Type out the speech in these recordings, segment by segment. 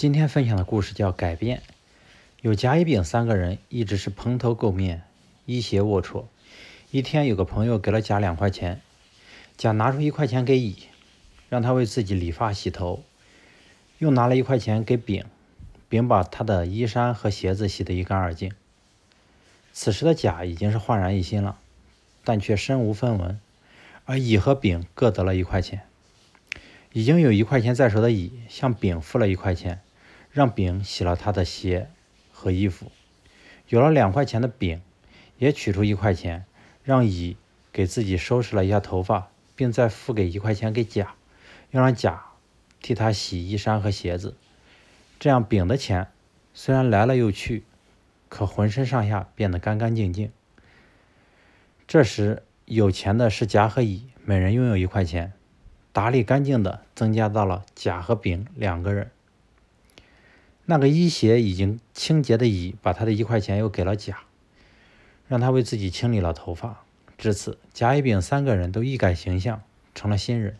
今天分享的故事叫《改变》。有甲、乙、丙三个人一直是蓬头垢面、衣鞋龌龊。一天，有个朋友给了甲两块钱，甲拿出一块钱给乙，让他为自己理发洗头；又拿了一块钱给丙，丙把他的衣衫和鞋子洗得一干二净。此时的甲已经是焕然一新了，但却身无分文，而乙和丙各得了一块钱。已经有一块钱在手的乙向丙付了一块钱。让丙洗了他的鞋和衣服，有了两块钱的丙，也取出一块钱，让乙给自己收拾了一下头发，并再付给一块钱给甲，要让甲替他洗衣衫和鞋子。这样丙的钱虽然来了又去，可浑身上下变得干干净净。这时有钱的是甲和乙，每人拥有一块钱，打理干净的增加到了甲和丙两个人。那个衣鞋已经清洁的乙，把他的一块钱又给了甲，让他为自己清理了头发。至此，甲、乙、丙三个人都一改形象，成了新人。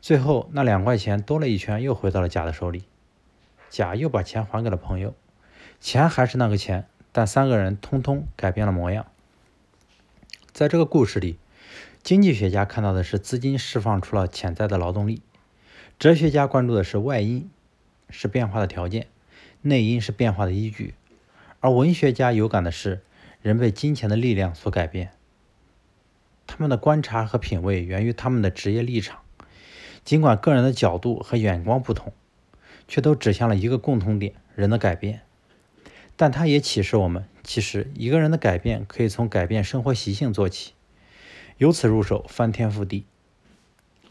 最后，那两块钱兜了一圈，又回到了甲的手里。甲又把钱还给了朋友，钱还是那个钱，但三个人通通改变了模样。在这个故事里，经济学家看到的是资金释放出了潜在的劳动力，哲学家关注的是外因，是变化的条件。内因是变化的依据，而文学家有感的是人被金钱的力量所改变。他们的观察和品味源于他们的职业立场，尽管个人的角度和眼光不同，却都指向了一个共同点：人的改变。但它也启示我们，其实一个人的改变可以从改变生活习性做起，由此入手翻天覆地。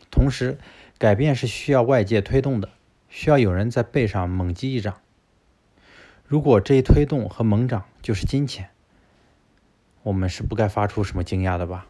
同时，改变是需要外界推动的，需要有人在背上猛击一掌。如果这一推动和猛涨就是金钱，我们是不该发出什么惊讶的吧？